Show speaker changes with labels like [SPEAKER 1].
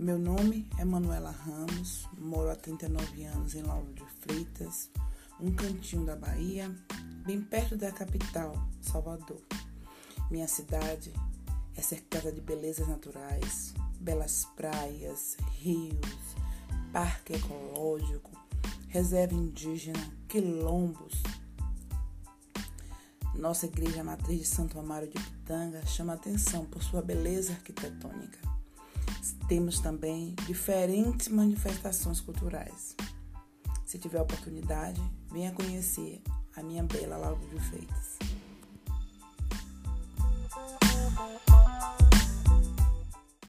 [SPEAKER 1] Meu nome é Manuela Ramos, moro há 39 anos em Lauro de Freitas, um cantinho da Bahia, bem perto da capital, Salvador. Minha cidade é cercada de belezas naturais, belas praias, rios, parque ecológico, reserva indígena, quilombos. Nossa igreja matriz de Santo Amaro de Pitanga chama atenção por sua beleza arquitetônica. Temos também diferentes manifestações culturais. Se tiver oportunidade, venha conhecer a minha bela Lago de Freitas.